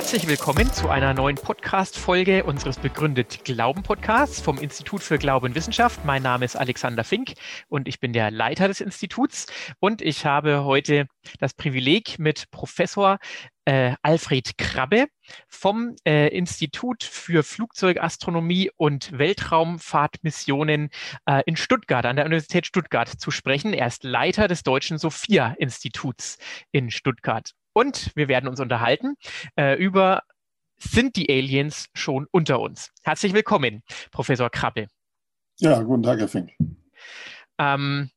Herzlich willkommen zu einer neuen Podcast-Folge unseres Begründet Glauben Podcasts vom Institut für Glaube und Wissenschaft. Mein Name ist Alexander Fink und ich bin der Leiter des Instituts. Und ich habe heute das Privileg, mit Professor äh, Alfred Krabbe vom äh, Institut für Flugzeugastronomie und Weltraumfahrtmissionen äh, in Stuttgart, an der Universität Stuttgart, zu sprechen. Er ist Leiter des Deutschen Sophia-Instituts in Stuttgart. Und wir werden uns unterhalten äh, über, sind die Aliens schon unter uns? Herzlich willkommen, Professor Krabbe. Ja, guten Tag, Herr Fink. Ähm,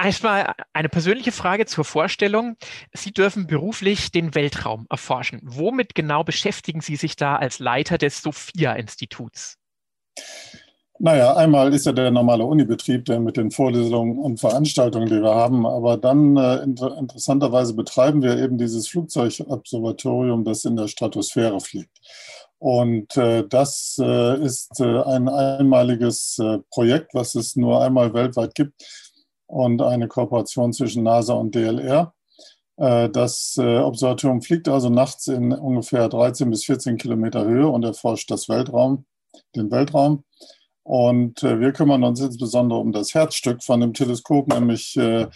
Erstmal eine persönliche Frage zur Vorstellung. Sie dürfen beruflich den Weltraum erforschen. Womit genau beschäftigen Sie sich da als Leiter des Sophia-Instituts? Naja, einmal ist ja der normale Unibetrieb, der mit den Vorlesungen und Veranstaltungen, die wir haben. Aber dann äh, inter interessanterweise betreiben wir eben dieses Flugzeugobservatorium, das in der Stratosphäre fliegt. Und äh, das äh, ist äh, ein einmaliges äh, Projekt, was es nur einmal weltweit gibt und eine Kooperation zwischen NASA und DLR. Äh, das Observatorium fliegt also nachts in ungefähr 13 bis 14 Kilometer Höhe und erforscht das Weltraum, den Weltraum. Und äh, wir kümmern uns insbesondere um das Herzstück von dem Teleskop, nämlich äh,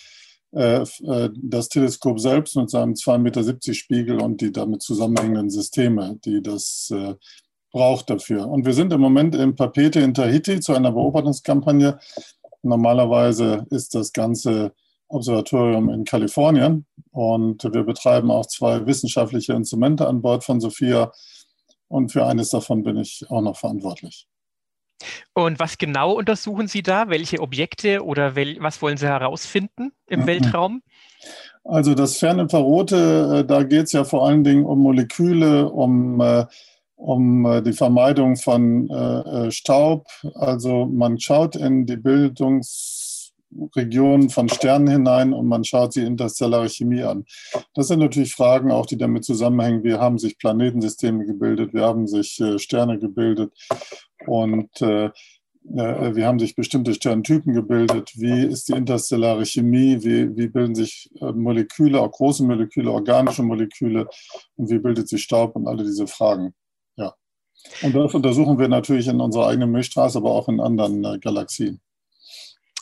äh, äh das Teleskop selbst mit seinem 2,70 Meter Spiegel und die damit zusammenhängenden Systeme, die das äh, braucht dafür. Und wir sind im Moment in Papete in Tahiti zu einer Beobachtungskampagne. Normalerweise ist das ganze Observatorium in Kalifornien und wir betreiben auch zwei wissenschaftliche Instrumente an Bord von Sophia und für eines davon bin ich auch noch verantwortlich. Und was genau untersuchen Sie da? Welche Objekte oder wel was wollen Sie herausfinden im mhm. Weltraum? Also das Ferninfrarote, äh, da geht es ja vor allen Dingen um Moleküle, um, äh, um äh, die Vermeidung von Staub. Also man schaut in die Bildungsregionen von Sternen hinein und man schaut die interstellare Chemie an. Das sind natürlich Fragen auch, die damit zusammenhängen. Wie haben sich Planetensysteme gebildet? Wie haben sich Sterne gebildet? Und äh, äh, wie haben sich bestimmte Sterntypen gebildet? Wie ist die interstellare Chemie? Wie, wie bilden sich äh, Moleküle, auch große Moleküle, organische Moleküle? Und wie bildet sich Staub und alle diese Fragen? Ja. Und das untersuchen wir natürlich in unserer eigenen Milchstraße, aber auch in anderen äh, Galaxien.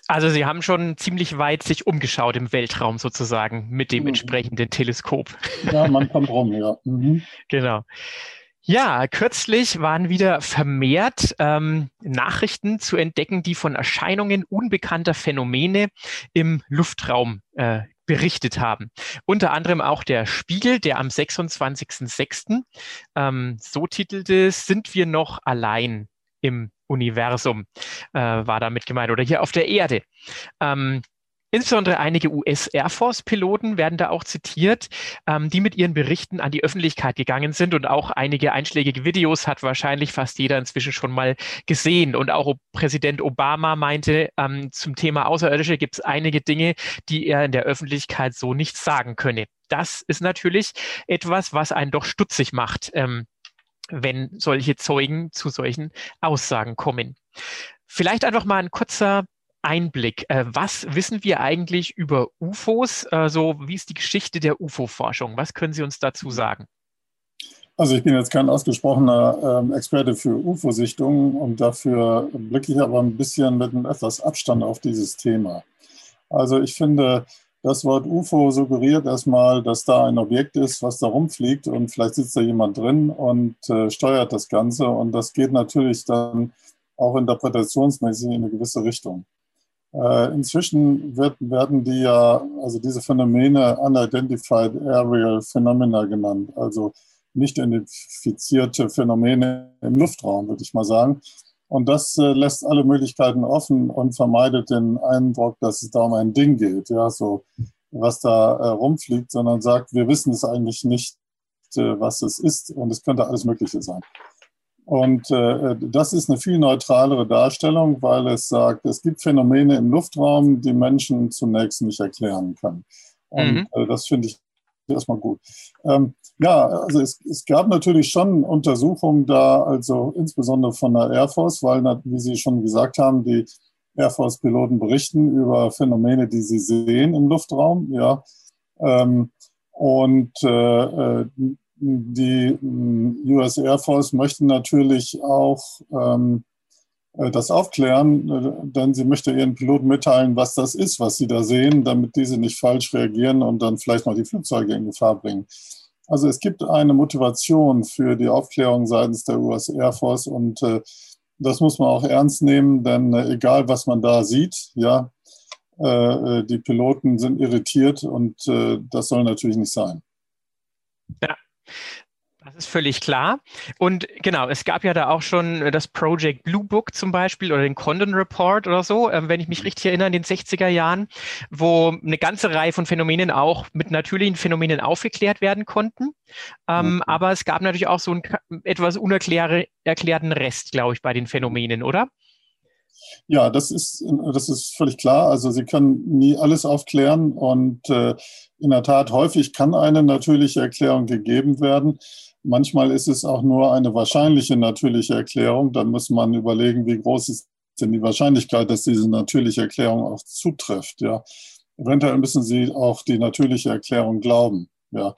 Also Sie haben schon ziemlich weit sich umgeschaut im Weltraum sozusagen mit dem mhm. entsprechenden Teleskop. Ja, man kommt rum, ja. Mhm. Genau. Ja, kürzlich waren wieder vermehrt ähm, Nachrichten zu entdecken, die von Erscheinungen unbekannter Phänomene im Luftraum äh, berichtet haben. Unter anderem auch der Spiegel, der am 26.06. Ähm, so titelte, sind wir noch allein im Universum, äh, war damit gemeint, oder hier auf der Erde. Ähm, Insbesondere einige US-Air Force-Piloten werden da auch zitiert, ähm, die mit ihren Berichten an die Öffentlichkeit gegangen sind und auch einige einschlägige Videos hat wahrscheinlich fast jeder inzwischen schon mal gesehen. Und auch Präsident Obama meinte, ähm, zum Thema Außerirdische gibt es einige Dinge, die er in der Öffentlichkeit so nicht sagen könne. Das ist natürlich etwas, was einen doch stutzig macht, ähm, wenn solche Zeugen zu solchen Aussagen kommen. Vielleicht einfach mal ein kurzer Einblick. Äh, was wissen wir eigentlich über UFOs? Also wie ist die Geschichte der UFO-Forschung? Was können Sie uns dazu sagen? Also ich bin jetzt kein ausgesprochener ähm, Experte für UFO-Sichtungen und dafür blicke ich aber ein bisschen mit einem etwas Abstand auf dieses Thema. Also ich finde, das Wort UFO suggeriert erstmal, dass da ein Objekt ist, was da rumfliegt und vielleicht sitzt da jemand drin und äh, steuert das Ganze und das geht natürlich dann auch interpretationsmäßig in eine gewisse Richtung. Äh, inzwischen wird, werden die ja, also diese Phänomene Unidentified Aerial Phenomena genannt, also nicht identifizierte Phänomene im Luftraum, würde ich mal sagen. Und das äh, lässt alle Möglichkeiten offen und vermeidet den Eindruck, dass es da um ein Ding geht, ja, so was da äh, rumfliegt, sondern sagt, wir wissen es eigentlich nicht, äh, was es ist und es könnte alles Mögliche sein. Und äh, das ist eine viel neutralere Darstellung, weil es sagt, es gibt Phänomene im Luftraum, die Menschen zunächst nicht erklären können. Und mhm. äh, das finde ich erstmal gut. Ähm, ja, also es, es, gab natürlich schon Untersuchungen da, also insbesondere von der Air Force, weil, wie Sie schon gesagt haben, die Air Force-Piloten berichten über Phänomene, die sie sehen im Luftraum. Ja, ähm, und äh, äh die US Air Force möchte natürlich auch ähm, äh, das aufklären, äh, denn sie möchte ihren Piloten mitteilen, was das ist, was sie da sehen, damit diese nicht falsch reagieren und dann vielleicht noch die Flugzeuge in Gefahr bringen. Also es gibt eine Motivation für die Aufklärung seitens der US Air Force und äh, das muss man auch ernst nehmen, denn äh, egal was man da sieht, ja, äh, die Piloten sind irritiert und äh, das soll natürlich nicht sein. Ja, das ist völlig klar. Und genau, es gab ja da auch schon das Project Blue Book zum Beispiel oder den Condon Report oder so, äh, wenn ich mich richtig erinnere, in den 60er Jahren, wo eine ganze Reihe von Phänomenen auch mit natürlichen Phänomenen aufgeklärt werden konnten. Ähm, mhm. Aber es gab natürlich auch so einen etwas unerklärten Rest, glaube ich, bei den Phänomenen, oder? Ja, das ist, das ist völlig klar. Also Sie können nie alles aufklären und äh, in der Tat häufig kann eine natürliche Erklärung gegeben werden. Manchmal ist es auch nur eine wahrscheinliche natürliche Erklärung. Da muss man überlegen, wie groß ist denn die Wahrscheinlichkeit, dass diese natürliche Erklärung auch zutrifft. Ja. Eventuell müssen Sie auch die natürliche Erklärung glauben. Ja.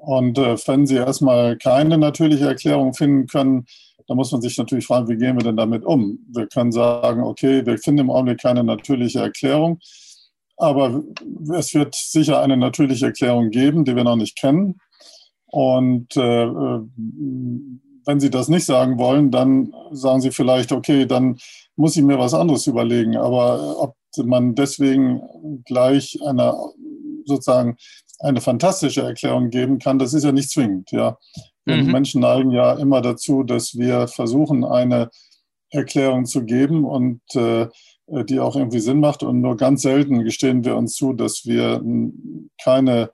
Und äh, wenn Sie erstmal keine natürliche Erklärung finden können, dann muss man sich natürlich fragen, wie gehen wir denn damit um? Wir können sagen, okay, wir finden im Augenblick keine natürliche Erklärung, aber es wird sicher eine natürliche Erklärung geben, die wir noch nicht kennen. Und äh, äh, wenn Sie das nicht sagen wollen, dann sagen Sie vielleicht, okay, dann muss ich mir was anderes überlegen. Aber ob man deswegen gleich eine sozusagen eine fantastische Erklärung geben kann, das ist ja nicht zwingend. Ja. Mhm. Menschen neigen ja immer dazu, dass wir versuchen, eine Erklärung zu geben und äh, die auch irgendwie Sinn macht. Und nur ganz selten gestehen wir uns zu, dass wir keine,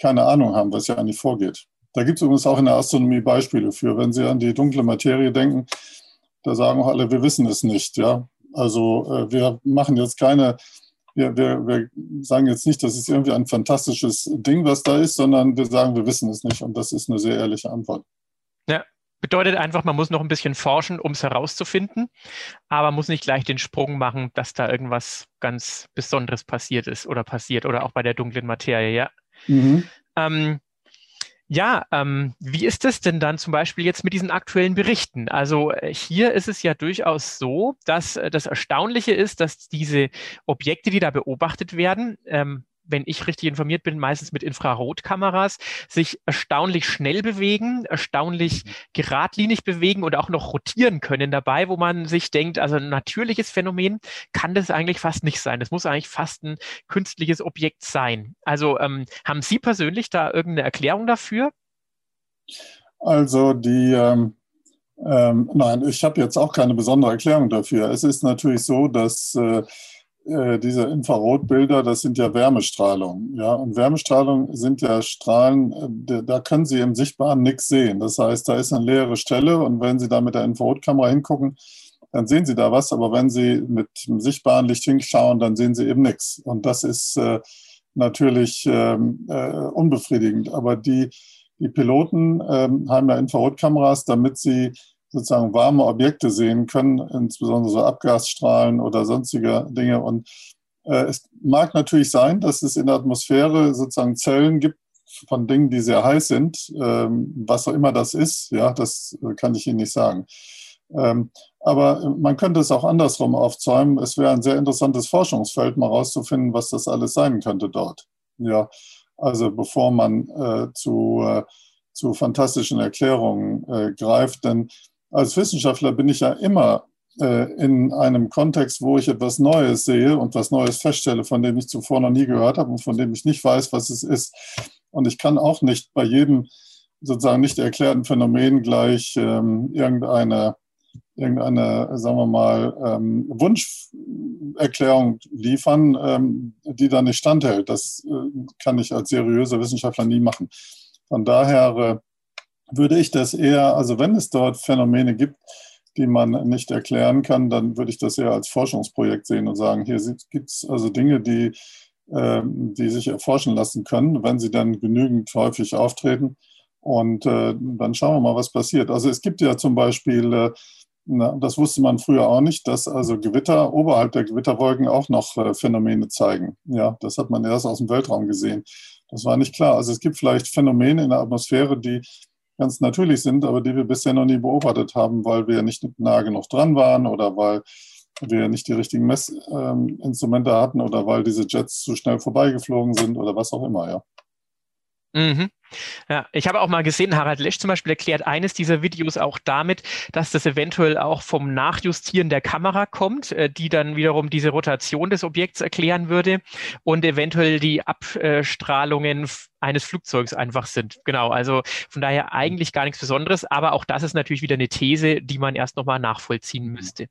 keine Ahnung haben, was ja eigentlich vorgeht. Da gibt es übrigens auch in der Astronomie Beispiele für. Wenn Sie an die dunkle Materie denken, da sagen auch alle, wir wissen es nicht. Ja? Also äh, wir machen jetzt keine, wir, wir, wir sagen jetzt nicht, das ist irgendwie ein fantastisches Ding, was da ist, sondern wir sagen, wir wissen es nicht. Und das ist eine sehr ehrliche Antwort. Ja, bedeutet einfach, man muss noch ein bisschen forschen, um es herauszufinden, aber muss nicht gleich den Sprung machen, dass da irgendwas ganz Besonderes passiert ist oder passiert oder auch bei der dunklen Materie, ja. Mhm. Ähm, ja, ähm, wie ist es denn dann zum Beispiel jetzt mit diesen aktuellen Berichten? Also äh, hier ist es ja durchaus so, dass äh, das Erstaunliche ist, dass diese Objekte, die da beobachtet werden, ähm, wenn ich richtig informiert bin, meistens mit Infrarotkameras, sich erstaunlich schnell bewegen, erstaunlich mhm. geradlinig bewegen und auch noch rotieren können dabei, wo man sich denkt, also ein natürliches Phänomen kann das eigentlich fast nicht sein. Das muss eigentlich fast ein künstliches Objekt sein. Also ähm, haben Sie persönlich da irgendeine Erklärung dafür? Also die ähm ähm, nein, ich habe jetzt auch keine besondere Erklärung dafür. Es ist natürlich so, dass äh, äh, diese Infrarotbilder, das sind ja Wärmestrahlung. Ja? Und Wärmestrahlung sind ja Strahlen, äh, da können Sie im Sichtbaren nichts sehen. Das heißt, da ist eine leere Stelle und wenn Sie da mit der Infrarotkamera hingucken, dann sehen Sie da was. Aber wenn Sie mit dem sichtbaren Licht hinschauen, dann sehen Sie eben nichts. Und das ist äh, natürlich ähm, äh, unbefriedigend. Aber die, die Piloten ähm, haben ja Infrarotkameras, damit sie sozusagen warme Objekte sehen können, insbesondere so Abgasstrahlen oder sonstige Dinge. Und äh, es mag natürlich sein, dass es in der Atmosphäre sozusagen Zellen gibt von Dingen, die sehr heiß sind. Ähm, was auch immer das ist, ja, das kann ich Ihnen nicht sagen. Ähm, aber man könnte es auch andersrum aufzäumen. Es wäre ein sehr interessantes Forschungsfeld, mal rauszufinden, was das alles sein könnte dort. Ja, also bevor man äh, zu, äh, zu fantastischen Erklärungen äh, greift, denn als Wissenschaftler bin ich ja immer äh, in einem Kontext, wo ich etwas Neues sehe und was Neues feststelle, von dem ich zuvor noch nie gehört habe und von dem ich nicht weiß, was es ist. Und ich kann auch nicht bei jedem sozusagen nicht erklärten Phänomen gleich ähm, irgendeine, irgendeine, sagen wir mal, ähm, Wunscherklärung liefern, ähm, die da nicht standhält. Das äh, kann ich als seriöser Wissenschaftler nie machen. Von daher äh, würde ich das eher, also wenn es dort Phänomene gibt, die man nicht erklären kann, dann würde ich das eher als Forschungsprojekt sehen und sagen, hier gibt es also Dinge, die, äh, die sich erforschen lassen können, wenn sie dann genügend häufig auftreten. Und äh, dann schauen wir mal, was passiert. Also es gibt ja zum Beispiel äh, Na, das wusste man früher auch nicht, dass also Gewitter oberhalb der Gewitterwolken auch noch äh, Phänomene zeigen. Ja, das hat man erst aus dem Weltraum gesehen. Das war nicht klar. Also es gibt vielleicht Phänomene in der Atmosphäre, die ganz natürlich sind, aber die wir bisher noch nie beobachtet haben, weil wir nicht nah genug dran waren oder weil wir nicht die richtigen Messinstrumente hatten oder weil diese Jets zu schnell vorbeigeflogen sind oder was auch immer, ja. Mhm. Ja, ich habe auch mal gesehen, Harald Lesch zum Beispiel erklärt eines dieser Videos auch damit, dass das eventuell auch vom Nachjustieren der Kamera kommt, äh, die dann wiederum diese Rotation des Objekts erklären würde und eventuell die Abstrahlungen eines Flugzeugs einfach sind. Genau, also von daher eigentlich gar nichts Besonderes, aber auch das ist natürlich wieder eine These, die man erst nochmal nachvollziehen müsste.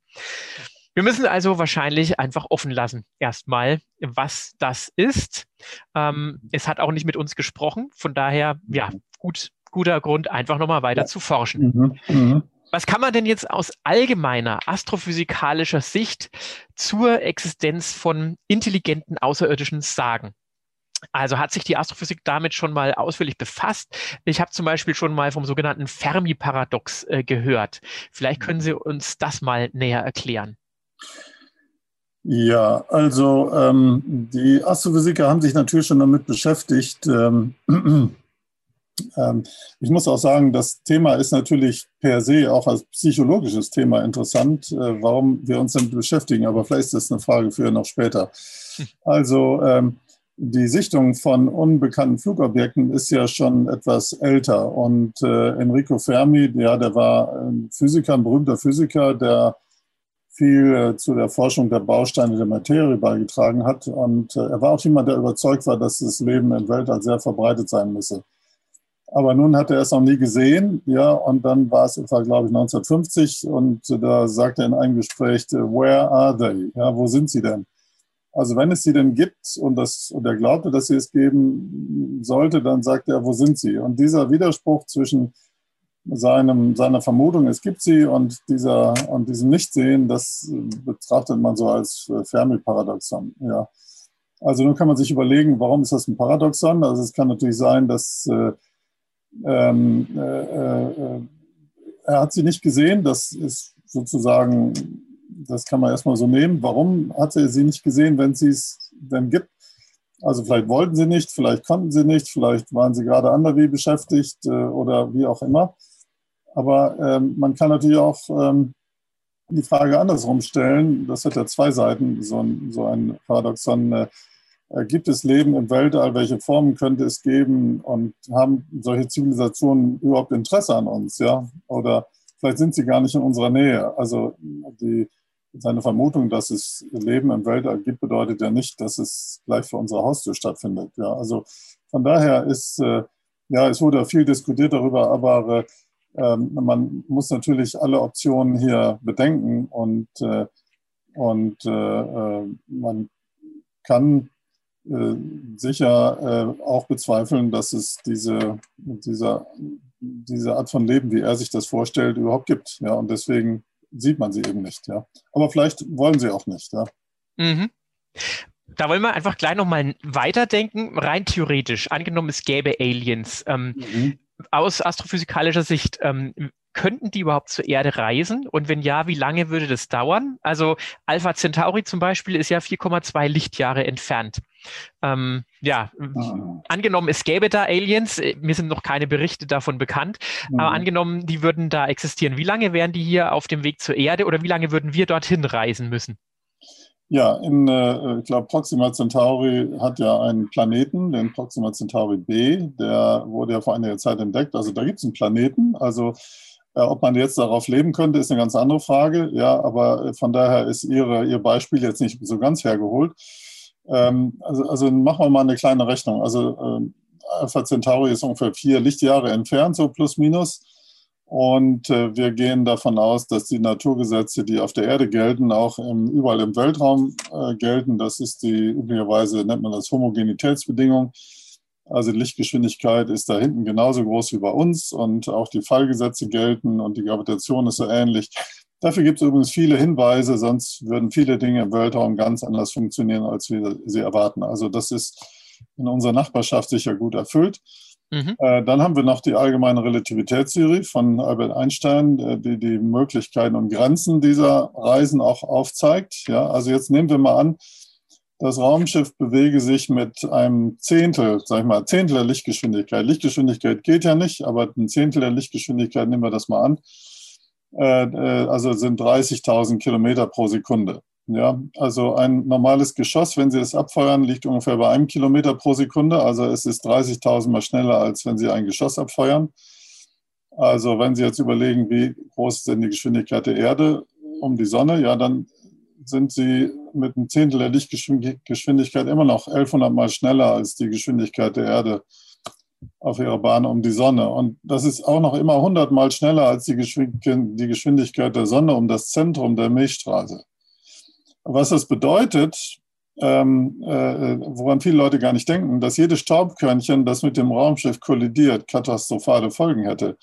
Wir müssen also wahrscheinlich einfach offen lassen, erstmal, was das ist. Ähm, es hat auch nicht mit uns gesprochen, von daher, ja, gut, guter Grund, einfach nochmal weiter ja. zu forschen. Mhm. Mhm. Was kann man denn jetzt aus allgemeiner astrophysikalischer Sicht zur Existenz von intelligenten Außerirdischen sagen? Also hat sich die Astrophysik damit schon mal ausführlich befasst. Ich habe zum Beispiel schon mal vom sogenannten Fermi-Paradox äh, gehört. Vielleicht können Sie uns das mal näher erklären. Ja, also ähm, die Astrophysiker haben sich natürlich schon damit beschäftigt. Ähm, ähm, ich muss auch sagen, das Thema ist natürlich per se auch als psychologisches Thema interessant, äh, warum wir uns damit beschäftigen. Aber vielleicht ist das eine Frage für noch später. Also ähm, die Sichtung von unbekannten Flugobjekten ist ja schon etwas älter. Und äh, Enrico Fermi, ja, der war ein Physiker, ein berühmter Physiker, der viel äh, zu der Forschung der Bausteine der Materie beigetragen hat. Und äh, er war auch jemand, der überzeugt war, dass das Leben im Weltall sehr verbreitet sein müsse. Aber nun hat er es noch nie gesehen, ja, und dann war es etwa, glaube ich, 1950 und da sagte er in einem Gespräch, where are they? Ja, wo sind sie denn? Also wenn es sie denn gibt und, das, und er glaubte, dass sie es geben sollte, dann sagt er, wo sind sie? Und dieser Widerspruch zwischen seinem, seiner Vermutung, es gibt sie und, dieser, und diesem Nichtsehen, das betrachtet man so als äh, Fermi-Paradoxon. Ja. Also nun kann man sich überlegen, warum ist das ein Paradoxon? Also es kann natürlich sein, dass äh, ähm, äh, äh, er hat sie nicht gesehen, das ist sozusagen, das kann man erstmal so nehmen. Warum hat er sie nicht gesehen, wenn sie es denn gibt? Also vielleicht wollten sie nicht, vielleicht konnten sie nicht, vielleicht waren sie gerade anderweg beschäftigt äh, oder wie auch immer. Aber ähm, man kann natürlich auch ähm, die Frage andersrum stellen. Das hat ja zwei Seiten, so ein, so ein Paradoxon. Äh, gibt es Leben im Weltall? Welche Formen könnte es geben? Und haben solche Zivilisationen überhaupt Interesse an uns? Ja? Oder vielleicht sind sie gar nicht in unserer Nähe. Also die, seine Vermutung, dass es Leben im Weltall gibt, bedeutet ja nicht, dass es gleich vor unserer Haustür stattfindet. Ja? Also von daher ist, äh, ja, es wurde viel diskutiert darüber, aber äh, ähm, man muss natürlich alle Optionen hier bedenken und, äh, und äh, äh, man kann sicher auch bezweifeln, dass es diese, diese, diese Art von Leben, wie er sich das vorstellt, überhaupt gibt. Ja, und deswegen sieht man sie eben nicht. Ja. Aber vielleicht wollen sie auch nicht. Ja. Mhm. Da wollen wir einfach gleich nochmal weiterdenken, rein theoretisch. Angenommen, es gäbe Aliens. Ähm, mhm aus astrophysikalischer Sicht, ähm, könnten die überhaupt zur Erde reisen? Und wenn ja, wie lange würde das dauern? Also Alpha Centauri zum Beispiel ist ja 4,2 Lichtjahre entfernt. Ähm, ja, mhm. angenommen, es gäbe da Aliens, äh, mir sind noch keine Berichte davon bekannt, mhm. aber angenommen, die würden da existieren. Wie lange wären die hier auf dem Weg zur Erde oder wie lange würden wir dorthin reisen müssen? Ja, in, äh, ich glaube, Proxima Centauri hat ja einen Planeten, den Proxima Centauri B, der wurde ja vor einiger Zeit entdeckt. Also da gibt es einen Planeten. Also äh, ob man jetzt darauf leben könnte, ist eine ganz andere Frage. Ja, aber von daher ist Ihre, Ihr Beispiel jetzt nicht so ganz hergeholt. Ähm, also, also machen wir mal eine kleine Rechnung. Also äh, Alpha Centauri ist ungefähr vier Lichtjahre entfernt, so plus minus. Und äh, wir gehen davon aus, dass die Naturgesetze, die auf der Erde gelten, auch im, überall im Weltraum äh, gelten. Das ist die, üblicherweise nennt man das Homogenitätsbedingung. Also die Lichtgeschwindigkeit ist da hinten genauso groß wie bei uns und auch die Fallgesetze gelten und die Gravitation ist so ähnlich. Dafür gibt es übrigens viele Hinweise, sonst würden viele Dinge im Weltraum ganz anders funktionieren, als wir sie erwarten. Also das ist in unserer Nachbarschaft sicher gut erfüllt. Mhm. Äh, dann haben wir noch die allgemeine Relativitätstheorie von Albert Einstein, äh, die die Möglichkeiten und Grenzen dieser Reisen auch aufzeigt. Ja, also jetzt nehmen wir mal an, das Raumschiff bewege sich mit einem Zehntel, sag ich mal, Zehntel der Lichtgeschwindigkeit. Lichtgeschwindigkeit geht ja nicht, aber ein Zehntel der Lichtgeschwindigkeit, nehmen wir das mal an. Äh, äh, also sind 30.000 Kilometer pro Sekunde. Ja, also ein normales Geschoss, wenn Sie es abfeuern, liegt ungefähr bei einem Kilometer pro Sekunde. Also es ist 30.000 Mal schneller, als wenn Sie ein Geschoss abfeuern. Also wenn Sie jetzt überlegen, wie groß ist denn die Geschwindigkeit der Erde um die Sonne, ja, dann sind Sie mit einem Zehntel der Lichtgeschwindigkeit immer noch 1100 Mal schneller als die Geschwindigkeit der Erde auf ihrer Bahn um die Sonne. Und das ist auch noch immer 100 Mal schneller als die Geschwindigkeit der Sonne um das Zentrum der Milchstraße. Was das bedeutet, ähm, äh, woran viele Leute gar nicht denken, dass jedes Staubkörnchen, das mit dem Raumschiff kollidiert, katastrophale Folgen hätte.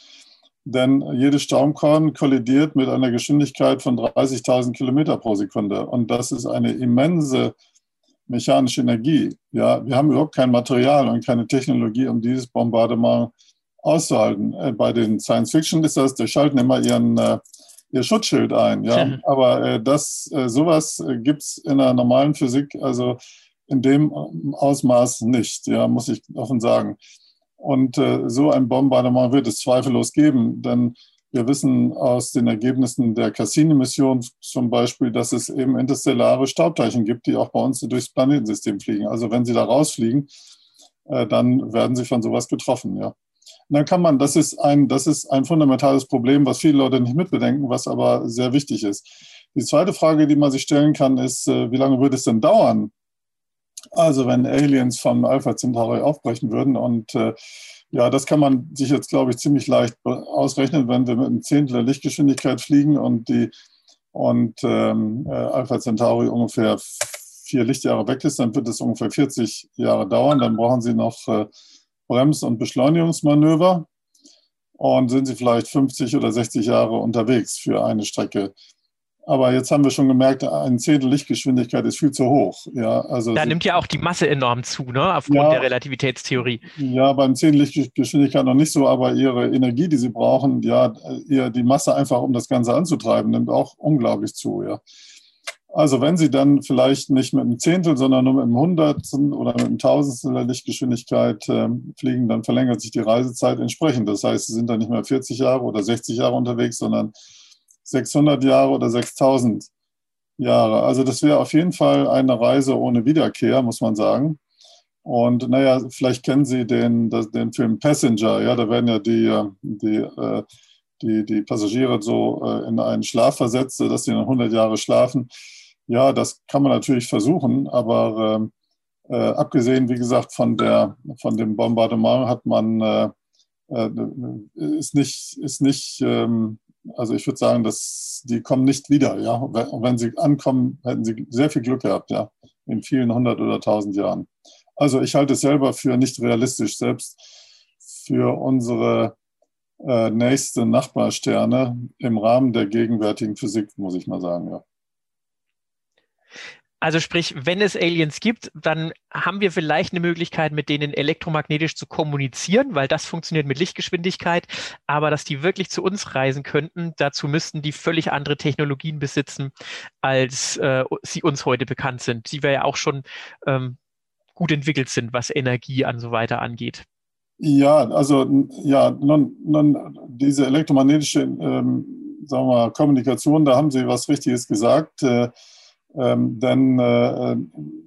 Denn jedes Staubkorn kollidiert mit einer Geschwindigkeit von 30.000 Kilometer pro Sekunde. Und das ist eine immense mechanische Energie. Ja, wir haben überhaupt kein Material und keine Technologie, um dieses Bombardement auszuhalten. Äh, bei den Science Fiction ist das, die schalten immer ihren äh, ihr Schutzschild ein. Ja? Aber äh, das, äh, sowas äh, gibt es in der normalen Physik, also in dem ähm, Ausmaß nicht, ja, muss ich offen sagen. Und äh, so ein Bombardement wird es zweifellos geben, denn wir wissen aus den Ergebnissen der Cassini-Mission zum Beispiel, dass es eben interstellare Staubteilchen gibt, die auch bei uns durchs Planetensystem fliegen. Also wenn sie da rausfliegen, äh, dann werden sie von sowas getroffen, ja dann kann man, das ist ein, das ist ein fundamentales Problem, was viele Leute nicht mitbedenken, was aber sehr wichtig ist. Die zweite Frage, die man sich stellen kann, ist, äh, wie lange würde es denn dauern? Also wenn Aliens von Alpha Centauri aufbrechen würden und äh, ja, das kann man sich jetzt, glaube ich, ziemlich leicht ausrechnen, wenn wir mit einem Zehntel der Lichtgeschwindigkeit fliegen und die und ähm, äh, Alpha Centauri ungefähr vier Lichtjahre weg ist, dann wird es ungefähr 40 Jahre dauern. Dann brauchen Sie noch äh, Brems- und Beschleunigungsmanöver und sind sie vielleicht 50 oder 60 Jahre unterwegs für eine Strecke. Aber jetzt haben wir schon gemerkt, ein Zehntel Lichtgeschwindigkeit ist viel zu hoch. Ja, also da nimmt ja auch die Masse enorm zu, ne? aufgrund ja, der Relativitätstheorie. Ja, beim Zehntel Lichtgeschwindigkeit noch nicht so, aber ihre Energie, die sie brauchen, ja, die Masse einfach, um das Ganze anzutreiben, nimmt auch unglaublich zu. Ja. Also wenn Sie dann vielleicht nicht mit einem Zehntel, sondern nur mit einem Hundertstel oder mit einem Tausendstel der Lichtgeschwindigkeit äh, fliegen, dann verlängert sich die Reisezeit entsprechend. Das heißt, Sie sind dann nicht mehr 40 Jahre oder 60 Jahre unterwegs, sondern 600 Jahre oder 6000 Jahre. Also das wäre auf jeden Fall eine Reise ohne Wiederkehr, muss man sagen. Und naja, vielleicht kennen Sie den, den Film Passenger. Ja, da werden ja die, äh, die, äh, die, die Passagiere so äh, in einen Schlaf versetzt, dass sie dann 100 Jahre schlafen. Ja, das kann man natürlich versuchen, aber ähm, äh, abgesehen, wie gesagt, von, der, von dem Bombardement hat man, äh, äh, ist nicht, ist nicht ähm, also ich würde sagen, dass die kommen nicht wieder. Ja? Und wenn sie ankommen, hätten sie sehr viel Glück gehabt, ja, in vielen hundert oder tausend Jahren. Also ich halte es selber für nicht realistisch, selbst für unsere äh, nächste Nachbarsterne im Rahmen der gegenwärtigen Physik, muss ich mal sagen, ja. Also sprich, wenn es Aliens gibt, dann haben wir vielleicht eine Möglichkeit, mit denen elektromagnetisch zu kommunizieren, weil das funktioniert mit Lichtgeschwindigkeit. Aber dass die wirklich zu uns reisen könnten, dazu müssten die völlig andere Technologien besitzen, als äh, sie uns heute bekannt sind, die wir ja auch schon ähm, gut entwickelt sind, was Energie an so weiter angeht. Ja, also ja, nun, nun diese elektromagnetische ähm, sagen wir mal, Kommunikation, da haben Sie was Richtiges gesagt. Äh, ähm, denn äh,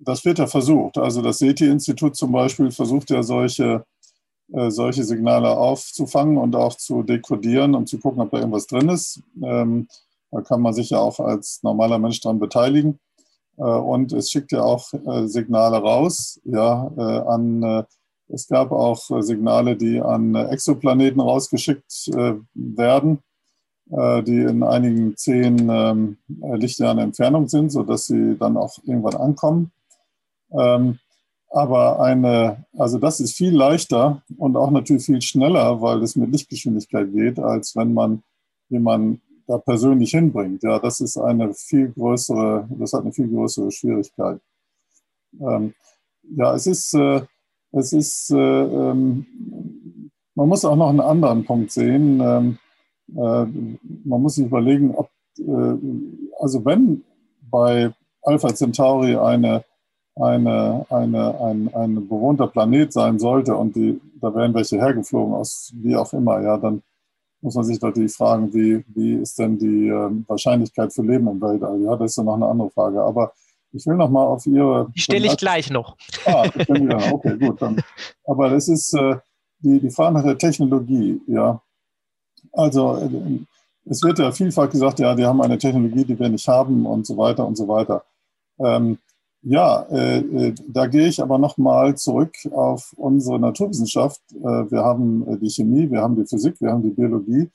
das wird ja versucht. Also das SETI-Institut zum Beispiel versucht ja solche, äh, solche Signale aufzufangen und auch zu dekodieren, um zu gucken, ob da irgendwas drin ist. Ähm, da kann man sich ja auch als normaler Mensch daran beteiligen. Äh, und es schickt ja auch äh, Signale raus, ja, äh, an äh, es gab auch Signale, die an Exoplaneten rausgeschickt werden. Äh, die in einigen zehn ähm, Lichtjahren Entfernung sind, sodass sie dann auch irgendwann ankommen. Ähm, aber eine, also das ist viel leichter und auch natürlich viel schneller, weil es mit Lichtgeschwindigkeit geht, als wenn man jemanden da persönlich hinbringt. Ja, das ist eine viel größere, das hat eine viel größere Schwierigkeit. Ähm, ja, es ist, äh, es ist, äh, man muss auch noch einen anderen Punkt sehen. Ähm, äh, man muss sich überlegen, ob, äh, also wenn bei Alpha Centauri eine, eine, eine, ein, ein bewohnter Planet sein sollte und die, da wären welche hergeflogen aus wie auch immer, ja, dann muss man sich natürlich fragen, wie, wie ist denn die äh, Wahrscheinlichkeit für Leben im Weltall? Ja, das ist ja noch eine andere Frage. Aber ich will noch mal auf Ihre. Die stelle ich gleich noch. Ah, ja, okay, gut. Dann. Aber das ist äh, die, die Frage nach der Technologie. Ja, also äh, es wird ja vielfach gesagt, ja, die haben eine Technologie, die wir nicht haben und so weiter und so weiter. Ähm, ja, äh, äh, da gehe ich aber nochmal zurück auf unsere Naturwissenschaft. Äh, wir haben äh, die Chemie, wir haben die Physik, wir haben die Biologie.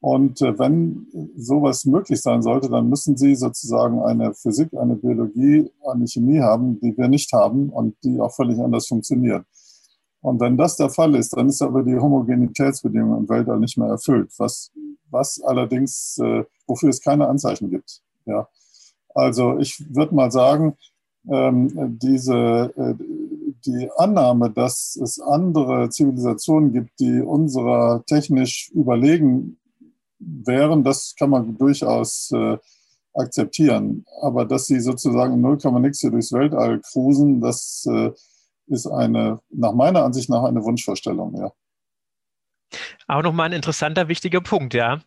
Und äh, wenn sowas möglich sein sollte, dann müssen Sie sozusagen eine Physik, eine Biologie, eine Chemie haben, die wir nicht haben und die auch völlig anders funktioniert. Und wenn das der Fall ist, dann ist aber die Homogenitätsbedingung im Weltall nicht mehr erfüllt, was, was allerdings, äh, wofür es keine Anzeichen gibt. Ja. Also ich würde mal sagen, ähm, diese, äh, die Annahme, dass es andere Zivilisationen gibt, die unserer technisch überlegen wären, das kann man durchaus äh, akzeptieren. Aber dass sie sozusagen 0, nix hier durchs Weltall cruisen, das äh, ist eine, nach meiner Ansicht nach eine Wunschvorstellung, ja. Auch nochmal ein interessanter, wichtiger Punkt, ja.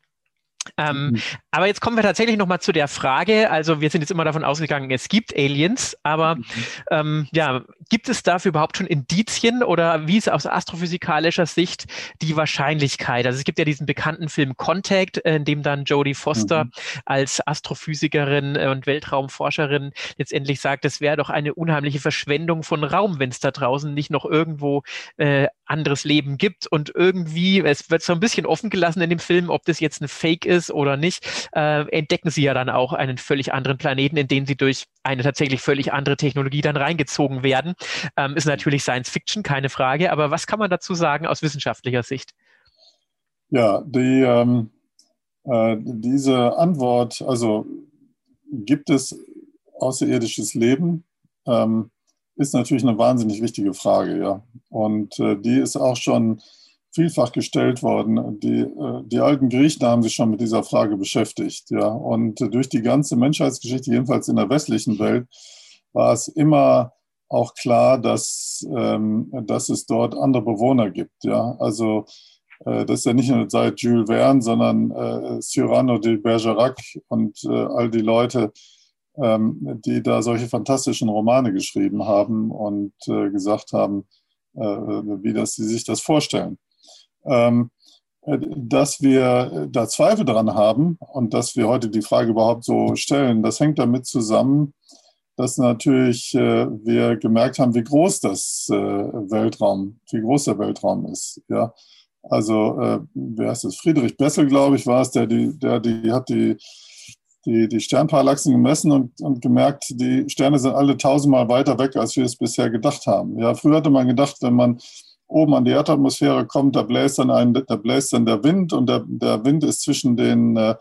Ähm, mhm. Aber jetzt kommen wir tatsächlich nochmal zu der Frage. Also wir sind jetzt immer davon ausgegangen, es gibt Aliens, aber mhm. ähm, ja, gibt es dafür überhaupt schon Indizien oder wie ist aus astrophysikalischer Sicht die Wahrscheinlichkeit? Also es gibt ja diesen bekannten Film Contact, in dem dann Jodie Foster mhm. als Astrophysikerin und Weltraumforscherin letztendlich sagt, es wäre doch eine unheimliche Verschwendung von Raum, wenn es da draußen nicht noch irgendwo äh, anderes Leben gibt und irgendwie, es wird so ein bisschen offen gelassen in dem Film, ob das jetzt ein Fake ist oder nicht, äh, entdecken sie ja dann auch einen völlig anderen Planeten, in den sie durch eine tatsächlich völlig andere Technologie dann reingezogen werden. Ähm, ist natürlich Science Fiction, keine Frage. Aber was kann man dazu sagen aus wissenschaftlicher Sicht? Ja, die, ähm, äh, diese Antwort, also gibt es außerirdisches Leben, ähm, ist natürlich eine wahnsinnig wichtige Frage, ja. Und äh, die ist auch schon vielfach gestellt worden. Die, äh, die alten Griechen haben sich schon mit dieser Frage beschäftigt. Ja. Und durch die ganze Menschheitsgeschichte, jedenfalls in der westlichen Welt, war es immer auch klar, dass, ähm, dass es dort andere Bewohner gibt. Ja. Also äh, das ist ja nicht nur seit Jules Verne, sondern äh, Cyrano de Bergerac und äh, all die Leute, ähm, die da solche fantastischen Romane geschrieben haben und äh, gesagt haben, äh, wie das, sie sich das vorstellen. Ähm, dass wir da Zweifel daran haben und dass wir heute die Frage überhaupt so stellen, das hängt damit zusammen, dass natürlich äh, wir gemerkt haben, wie groß das äh, Weltraum, wie groß der Weltraum ist. Ja, also äh, wer ist es? Friedrich Bessel, glaube ich, war es, der die, der die hat die die, die Sternparallaxen gemessen und, und gemerkt, die Sterne sind alle tausendmal weiter weg, als wir es bisher gedacht haben. Ja, früher hatte man gedacht, wenn man oben an die Erdatmosphäre kommt, da bläst dann, ein, da bläst dann der Wind und der, der Wind ist zwischen den, äh,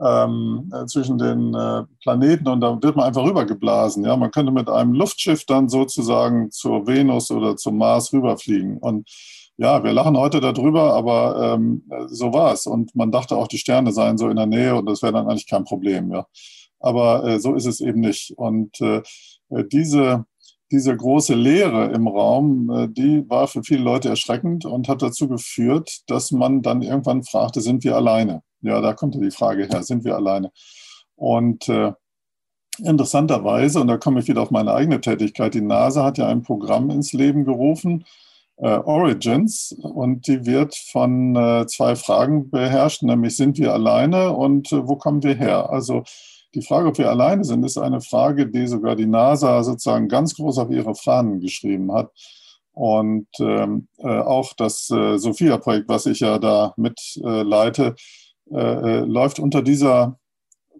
ähm, zwischen den äh, Planeten und da wird man einfach rübergeblasen. Ja? Man könnte mit einem Luftschiff dann sozusagen zur Venus oder zum Mars rüberfliegen. Und ja, wir lachen heute darüber, aber ähm, so war es. Und man dachte auch, die Sterne seien so in der Nähe und das wäre dann eigentlich kein Problem. Ja? Aber äh, so ist es eben nicht. Und äh, diese diese große Leere im Raum, äh, die war für viele Leute erschreckend und hat dazu geführt, dass man dann irgendwann fragte, sind wir alleine? Ja, da kommt ja die Frage her, sind wir alleine? Und äh, interessanterweise, und da komme ich wieder auf meine eigene Tätigkeit, die NASA hat ja ein Programm ins Leben gerufen, Origins, und die wird von äh, zwei Fragen beherrscht, nämlich sind wir alleine und äh, wo kommen wir her? Also die Frage, ob wir alleine sind, ist eine Frage, die sogar die NASA sozusagen ganz groß auf ihre Fahnen geschrieben hat. Und ähm, äh, auch das äh, Sophia-Projekt, was ich ja da mitleite, äh, äh, läuft unter dieser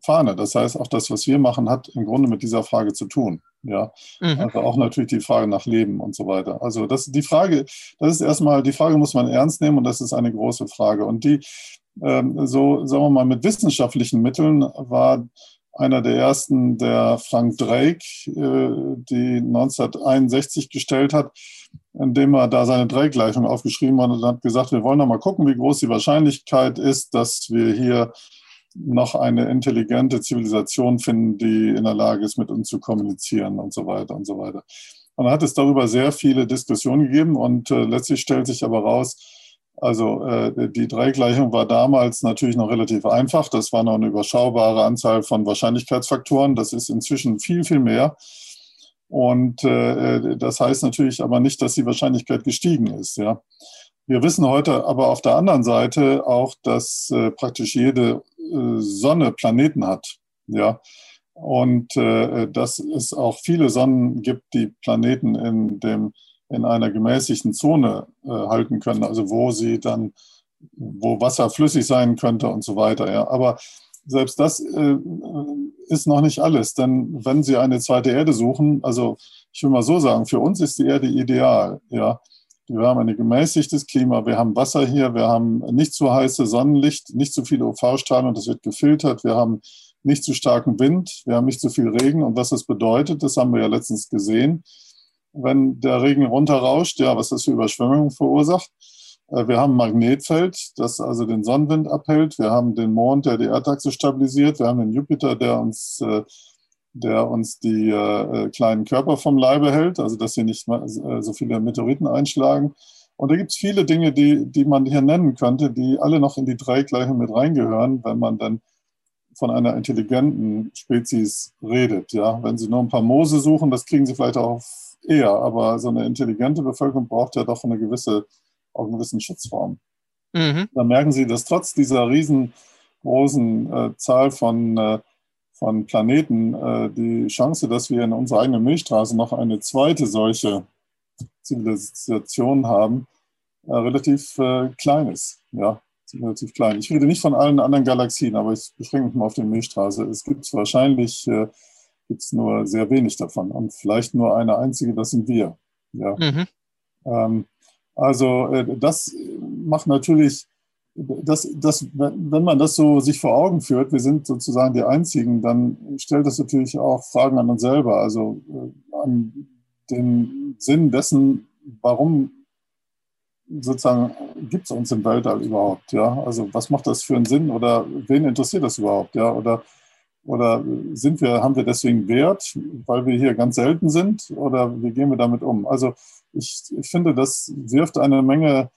Fahne. Das heißt, auch das, was wir machen, hat im Grunde mit dieser Frage zu tun. Ja, mhm. also auch natürlich die Frage nach Leben und so weiter. Also das die Frage, das ist erstmal die Frage muss man ernst nehmen und das ist eine große Frage. Und die ähm, so sagen wir mal mit wissenschaftlichen Mitteln war einer der ersten, der Frank Drake, äh, die 1961 gestellt hat, indem er da seine Drake-Gleichung aufgeschrieben hat und hat gesagt, wir wollen noch mal gucken, wie groß die Wahrscheinlichkeit ist, dass wir hier noch eine intelligente Zivilisation finden, die in der Lage ist, mit uns zu kommunizieren und so weiter und so weiter. Und hat es darüber sehr viele Diskussionen gegeben und äh, letztlich stellt sich aber raus, also äh, die Dreigleichung war damals natürlich noch relativ einfach. Das war noch eine überschaubare Anzahl von Wahrscheinlichkeitsfaktoren. Das ist inzwischen viel, viel mehr. Und äh, das heißt natürlich aber nicht, dass die Wahrscheinlichkeit gestiegen ist. Ja. Wir wissen heute aber auf der anderen Seite auch, dass äh, praktisch jede äh, Sonne Planeten hat. Ja. Und äh, dass es auch viele Sonnen gibt, die Planeten in dem in einer gemäßigten Zone äh, halten können, also wo sie dann, wo Wasser flüssig sein könnte und so weiter. Ja. Aber selbst das äh, ist noch nicht alles, denn wenn Sie eine zweite Erde suchen, also ich will mal so sagen, für uns ist die Erde ideal. Ja. Wir haben ein gemäßigtes Klima, wir haben Wasser hier, wir haben nicht zu heiße Sonnenlicht, nicht zu viele UV-Strahlen und das wird gefiltert. Wir haben nicht zu starken Wind, wir haben nicht zu viel Regen und was das bedeutet, das haben wir ja letztens gesehen wenn der Regen runterrauscht, ja, was das für Überschwemmungen verursacht. Äh, wir haben ein Magnetfeld, das also den Sonnenwind abhält. Wir haben den Mond, der die Erdachse stabilisiert. Wir haben den Jupiter, der uns, äh, der uns die äh, kleinen Körper vom Leibe hält, also dass hier nicht so viele Meteoriten einschlagen. Und da gibt es viele Dinge, die, die man hier nennen könnte, die alle noch in die Dreigleiche mit reingehören, wenn man dann von einer intelligenten Spezies redet. Ja? Wenn Sie nur ein paar Moose suchen, das kriegen Sie vielleicht auch eher, aber so eine intelligente Bevölkerung braucht ja doch eine gewisse, auch einen gewissen Schutzraum. Mhm. Da merken Sie, dass trotz dieser riesengroßen äh, Zahl von, äh, von Planeten äh, die Chance, dass wir in unserer eigenen Milchstraße noch eine zweite solche Zivilisation haben, äh, relativ äh, klein ist. Ja, relativ klein. Ich rede nicht von allen anderen Galaxien, aber ich beschränke mich mal auf die Milchstraße. Es gibt wahrscheinlich äh, gibt es nur sehr wenig davon und vielleicht nur eine einzige, das sind wir. Ja. Mhm. Ähm, also äh, das macht natürlich, das, das, wenn man das so sich vor Augen führt, wir sind sozusagen die Einzigen, dann stellt das natürlich auch Fragen an uns selber, also äh, an den Sinn dessen, warum sozusagen gibt es uns im Weltall überhaupt, ja? Also was macht das für einen Sinn oder wen interessiert das überhaupt, ja? Oder oder sind wir, haben wir deswegen Wert, weil wir hier ganz selten sind? Oder wie gehen wir damit um? Also ich, ich finde, das wirft eine Menge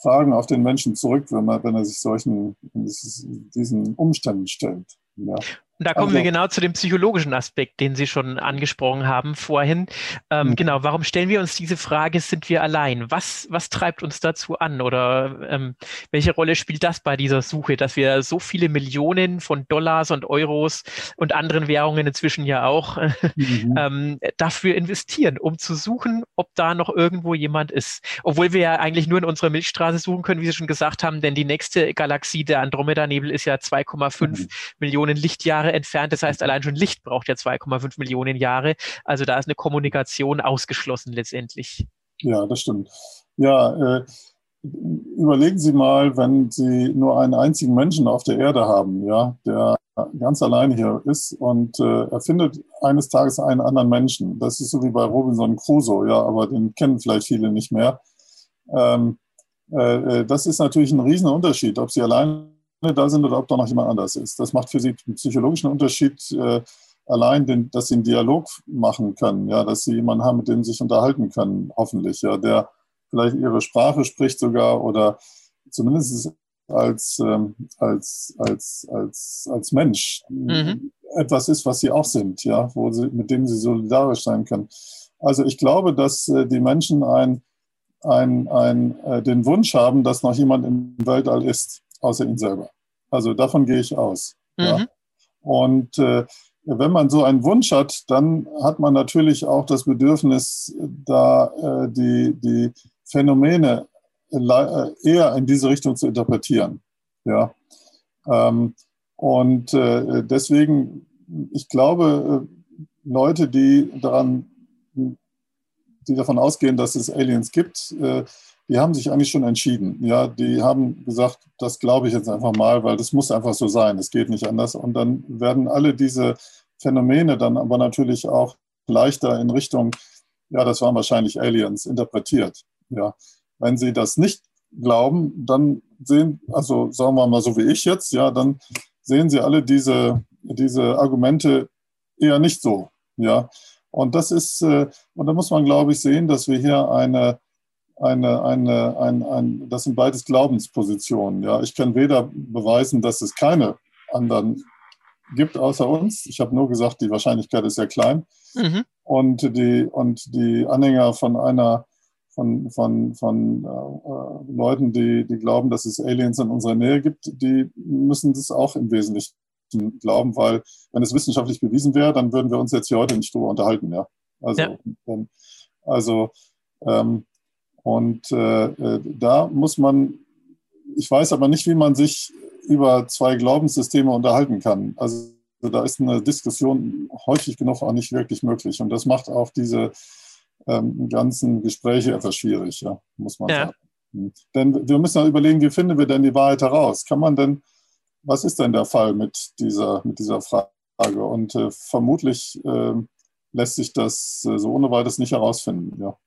Fragen auf den Menschen zurück, wenn, man, wenn er sich solchen diesen Umständen stellt. Ja. Und da kommen also, wir genau zu dem psychologischen Aspekt, den Sie schon angesprochen haben vorhin. Ähm, mhm. Genau, warum stellen wir uns diese Frage, sind wir allein? Was, was treibt uns dazu an? Oder ähm, welche Rolle spielt das bei dieser Suche, dass wir so viele Millionen von Dollars und Euros und anderen Währungen inzwischen ja auch mhm. ähm, dafür investieren, um zu suchen, ob da noch irgendwo jemand ist? Obwohl wir ja eigentlich nur in unserer Milchstraße suchen können, wie Sie schon gesagt haben, denn die nächste Galaxie, der Andromeda-Nebel, ist ja 2,5 mhm. Millionen Lichtjahre Jahre entfernt. Das heißt, allein schon Licht braucht ja 2,5 Millionen Jahre. Also da ist eine Kommunikation ausgeschlossen letztendlich. Ja, das stimmt. Ja, äh, überlegen Sie mal, wenn Sie nur einen einzigen Menschen auf der Erde haben, ja, der ganz alleine hier ist und äh, er findet eines Tages einen anderen Menschen. Das ist so wie bei Robinson Crusoe, ja, aber den kennen vielleicht viele nicht mehr. Ähm, äh, äh das ist natürlich ein Riesenunterschied, ob Sie allein da sind oder ob da noch jemand anders ist. Das macht für sie einen psychologischen Unterschied äh, allein, den, dass sie einen Dialog machen können, ja, dass sie jemanden haben, mit dem sie sich unterhalten können, hoffentlich, ja, der vielleicht ihre Sprache spricht sogar oder zumindest als, ähm, als, als, als, als Mensch mhm. etwas ist, was sie auch sind, ja, wo sie, mit dem sie solidarisch sein können. Also ich glaube, dass äh, die Menschen ein, ein, ein, äh, den Wunsch haben, dass noch jemand im Weltall ist außer ihn selber. Also davon gehe ich aus. Mhm. Ja. Und äh, wenn man so einen Wunsch hat, dann hat man natürlich auch das Bedürfnis, da äh, die, die Phänomene äh, eher in diese Richtung zu interpretieren. Ja. Ähm, und äh, deswegen, ich glaube, äh, Leute, die daran die davon ausgehen, dass es Aliens gibt, äh, die haben sich eigentlich schon entschieden. Ja, die haben gesagt, das glaube ich jetzt einfach mal, weil das muss einfach so sein. Es geht nicht anders. Und dann werden alle diese Phänomene dann aber natürlich auch leichter in Richtung, ja, das waren wahrscheinlich Aliens interpretiert. Ja, wenn sie das nicht glauben, dann sehen, also sagen wir mal so wie ich jetzt, ja, dann sehen sie alle diese, diese Argumente eher nicht so. Ja, und das ist, äh, und da muss man, glaube ich, sehen, dass wir hier eine, eine, eine, ein, ein, das sind beides Glaubenspositionen. Ja, ich kann weder beweisen, dass es keine anderen gibt außer uns. Ich habe nur gesagt, die Wahrscheinlichkeit ist sehr klein. Mhm. Und, die, und die Anhänger von einer von, von, von äh, Leuten, die, die glauben, dass es Aliens in unserer Nähe gibt, die müssen das auch im Wesentlichen glauben, weil wenn es wissenschaftlich bewiesen wäre, dann würden wir uns jetzt hier heute nicht drüber unterhalten. Ja? Also, ja. Also ähm, und äh, äh, da muss man, ich weiß aber nicht, wie man sich über zwei Glaubenssysteme unterhalten kann. Also da ist eine Diskussion häufig genug auch nicht wirklich möglich. Und das macht auch diese ähm, ganzen Gespräche etwas schwierig, ja, muss man ja. sagen. Hm. Denn wir müssen ja überlegen, wie finden wir denn die Wahrheit heraus? Kann man denn, was ist denn der Fall mit dieser, mit dieser Frage? Und äh, vermutlich äh, lässt sich das äh, so ohne weiteres nicht herausfinden, ja.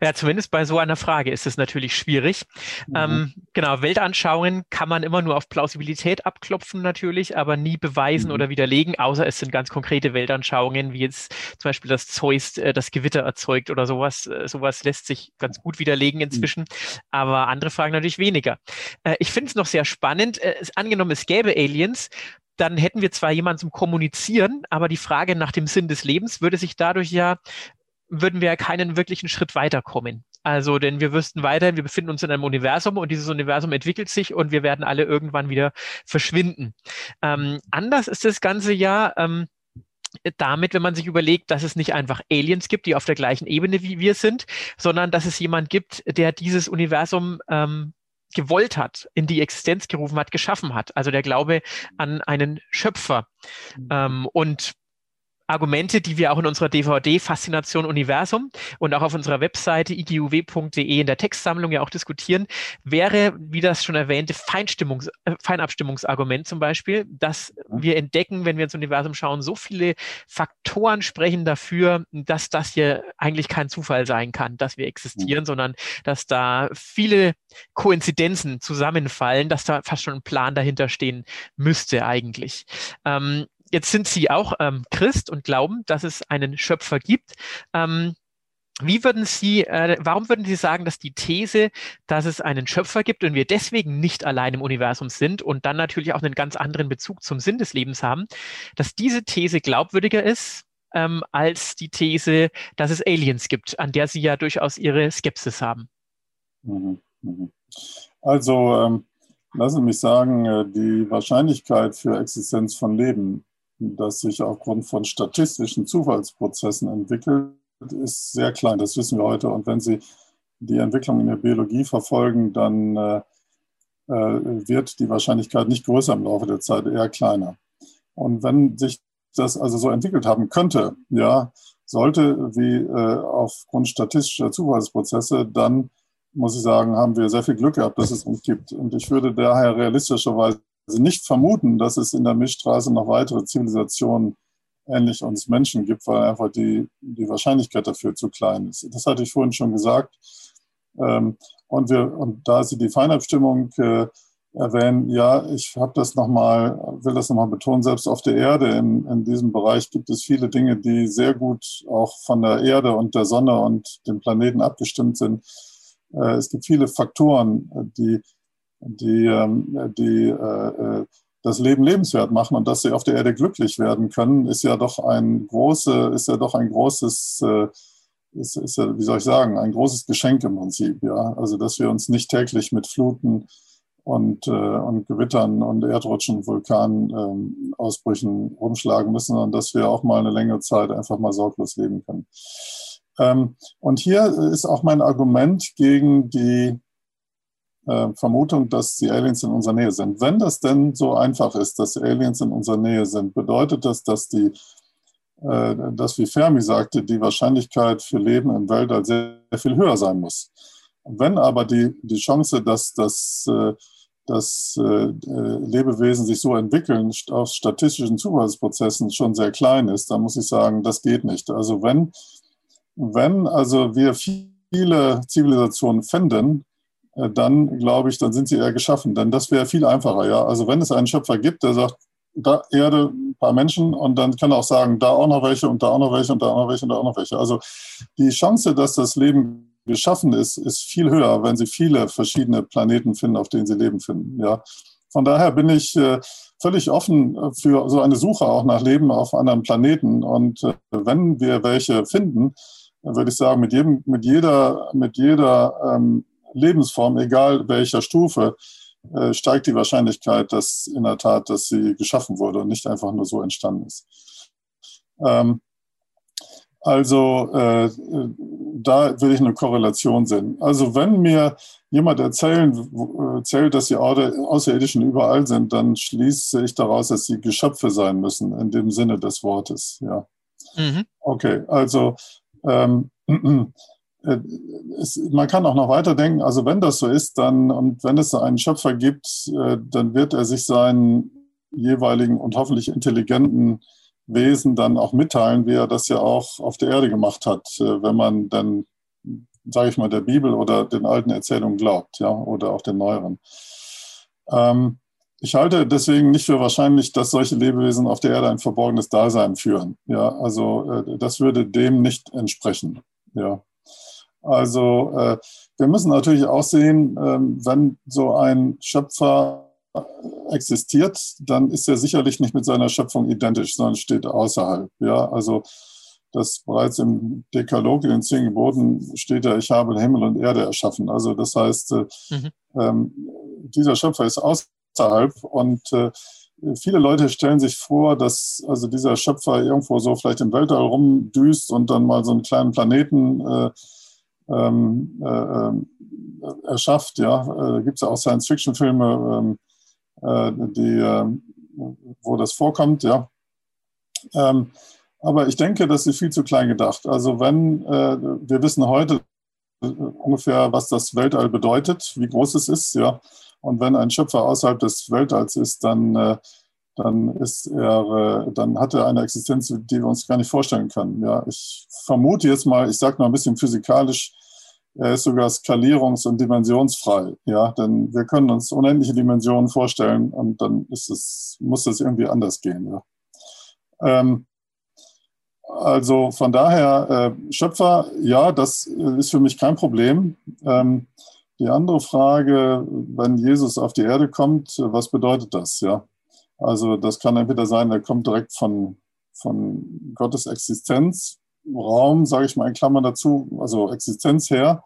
Ja, zumindest bei so einer Frage ist es natürlich schwierig. Mhm. Ähm, genau, Weltanschauungen kann man immer nur auf Plausibilität abklopfen natürlich, aber nie beweisen mhm. oder widerlegen, außer es sind ganz konkrete Weltanschauungen, wie jetzt zum Beispiel, dass Zeus äh, das Gewitter erzeugt oder sowas. Äh, sowas lässt sich ganz gut widerlegen mhm. inzwischen, mhm. aber andere Fragen natürlich weniger. Äh, ich finde es noch sehr spannend. Äh, angenommen, es gäbe Aliens, dann hätten wir zwar jemanden zum Kommunizieren, aber die Frage nach dem Sinn des Lebens würde sich dadurch ja würden wir keinen wirklichen Schritt weiterkommen. Also, denn wir wüssten weiter, wir befinden uns in einem Universum und dieses Universum entwickelt sich und wir werden alle irgendwann wieder verschwinden. Ähm, anders ist das Ganze ja, ähm, damit, wenn man sich überlegt, dass es nicht einfach Aliens gibt, die auf der gleichen Ebene wie wir sind, sondern dass es jemand gibt, der dieses Universum ähm, gewollt hat, in die Existenz gerufen hat, geschaffen hat. Also der Glaube an einen Schöpfer. Mhm. Ähm, und Argumente, die wir auch in unserer DVD Faszination Universum und auch auf unserer Webseite iguw.de in der Textsammlung ja auch diskutieren, wäre, wie das schon erwähnte, Feinstimmungs äh, Feinabstimmungsargument zum Beispiel, dass wir entdecken, wenn wir ins Universum schauen, so viele Faktoren sprechen dafür, dass das hier eigentlich kein Zufall sein kann, dass wir existieren, mhm. sondern dass da viele Koinzidenzen zusammenfallen, dass da fast schon ein Plan dahinter stehen müsste eigentlich. Ähm, Jetzt sind Sie auch ähm, Christ und glauben, dass es einen Schöpfer gibt. Ähm, wie würden Sie, äh, warum würden Sie sagen, dass die These, dass es einen Schöpfer gibt und wir deswegen nicht allein im Universum sind und dann natürlich auch einen ganz anderen Bezug zum Sinn des Lebens haben, dass diese These glaubwürdiger ist ähm, als die These, dass es Aliens gibt, an der Sie ja durchaus Ihre Skepsis haben? Mhm, mhm. Also, ähm, lassen Sie mich sagen, äh, die Wahrscheinlichkeit für Existenz von Leben das sich aufgrund von statistischen Zufallsprozessen entwickelt, ist sehr klein. Das wissen wir heute. Und wenn Sie die Entwicklung in der Biologie verfolgen, dann äh, äh, wird die Wahrscheinlichkeit nicht größer im Laufe der Zeit, eher kleiner. Und wenn sich das also so entwickelt haben könnte, ja, sollte wie äh, aufgrund statistischer Zufallsprozesse, dann muss ich sagen, haben wir sehr viel Glück gehabt, dass es uns gibt. Und ich würde daher realistischerweise also nicht vermuten, dass es in der Milchstraße noch weitere Zivilisationen ähnlich uns Menschen gibt, weil einfach die, die Wahrscheinlichkeit dafür zu klein ist. Das hatte ich vorhin schon gesagt. Ähm, und, wir, und da Sie die Feinabstimmung äh, erwähnen, ja, ich habe das nochmal, will das nochmal betonen, selbst auf der Erde, in, in diesem Bereich gibt es viele Dinge, die sehr gut auch von der Erde und der Sonne und dem Planeten abgestimmt sind. Äh, es gibt viele Faktoren, die die, ähm, die äh, äh, das Leben lebenswert machen und dass sie auf der Erde glücklich werden können, ist ja doch ein große, ist ja doch ein großes, äh, ist, ist ja, wie soll ich sagen, ein großes Geschenk im Prinzip, ja. Also dass wir uns nicht täglich mit Fluten und, und Gewittern und Erdrutschen Vulkanausbrüchen ähm, rumschlagen müssen, sondern dass wir auch mal eine längere Zeit einfach mal sorglos leben können. Ähm, und hier ist auch mein Argument gegen die äh, Vermutung, dass die Aliens in unserer Nähe sind. Wenn das denn so einfach ist, dass die Aliens in unserer Nähe sind, bedeutet das, dass die äh, dass, wie Fermi sagte, die Wahrscheinlichkeit für Leben im Weltall sehr, sehr viel höher sein muss. Wenn aber die, die Chance, dass, dass, äh, dass äh, Lebewesen sich so entwickeln aus statistischen Zufallsprozessen schon sehr klein ist, dann muss ich sagen, das geht nicht. Also wenn, wenn also wir viele Zivilisationen finden, dann glaube ich, dann sind sie eher geschaffen. Denn das wäre viel einfacher. Ja? Also wenn es einen Schöpfer gibt, der sagt, da Erde, ein paar Menschen und dann kann er auch sagen, da auch noch welche und da auch noch welche und da auch noch welche und da auch noch welche. Also die Chance, dass das Leben geschaffen ist, ist viel höher, wenn sie viele verschiedene Planeten finden, auf denen sie Leben finden. Ja. Von daher bin ich äh, völlig offen für so eine Suche auch nach Leben auf anderen Planeten. Und äh, wenn wir welche finden, würde ich sagen, mit, jedem, mit jeder, mit jeder ähm, Lebensform, egal welcher Stufe, äh, steigt die Wahrscheinlichkeit, dass in der Tat, dass sie geschaffen wurde und nicht einfach nur so entstanden ist. Ähm, also äh, da will ich eine Korrelation sehen. Also wenn mir jemand erzählen, erzählt, dass die Außerirdischen überall sind, dann schließe ich daraus, dass sie Geschöpfe sein müssen, in dem Sinne des Wortes. Ja. Mhm. Okay, also ähm, äh, es, man kann auch noch weiterdenken, also wenn das so ist, dann und wenn es einen Schöpfer gibt, äh, dann wird er sich seinen jeweiligen und hoffentlich intelligenten Wesen dann auch mitteilen, wie er das ja auch auf der Erde gemacht hat, äh, wenn man dann, sage ich mal, der Bibel oder den alten Erzählungen glaubt, ja, oder auch den neueren. Ähm, ich halte deswegen nicht für wahrscheinlich, dass solche Lebewesen auf der Erde ein verborgenes Dasein führen. Ja, also äh, das würde dem nicht entsprechen. Ja. Also äh, wir müssen natürlich auch sehen, äh, wenn so ein Schöpfer existiert, dann ist er sicherlich nicht mit seiner Schöpfung identisch, sondern steht außerhalb. Ja, also das bereits im Dekalog in den zehn Geboten steht ja, ich habe Himmel und Erde erschaffen. Also das heißt, äh, mhm. ähm, dieser Schöpfer ist außerhalb und äh, viele Leute stellen sich vor, dass also dieser Schöpfer irgendwo so vielleicht im Weltall rumdüst und dann mal so einen kleinen Planeten äh, ähm, äh, äh erschafft. Ja, äh, gibt es ja auch Science-Fiction-Filme, ähm, äh, die, ähm, wo das vorkommt, ja. Ähm, aber ich denke, das ist viel zu klein gedacht. Also wenn äh, wir wissen heute ungefähr, was das Weltall bedeutet, wie groß es ist, ja. Und wenn ein Schöpfer außerhalb des Weltalls ist, dann, äh, dann ist er, dann hat er eine Existenz, die wir uns gar nicht vorstellen können. Ja, ich vermute jetzt mal, ich sage noch ein bisschen physikalisch, er ist sogar skalierungs- und dimensionsfrei. Ja, denn wir können uns unendliche Dimensionen vorstellen und dann ist es, muss es irgendwie anders gehen. Ja. Ähm, also von daher, äh, Schöpfer, ja, das ist für mich kein Problem. Ähm, die andere Frage, wenn Jesus auf die Erde kommt, was bedeutet das? Ja, also das kann entweder sein, er kommt direkt von, von Gottes Existenz, Raum, sage ich mal in Klammern dazu, also Existenz her.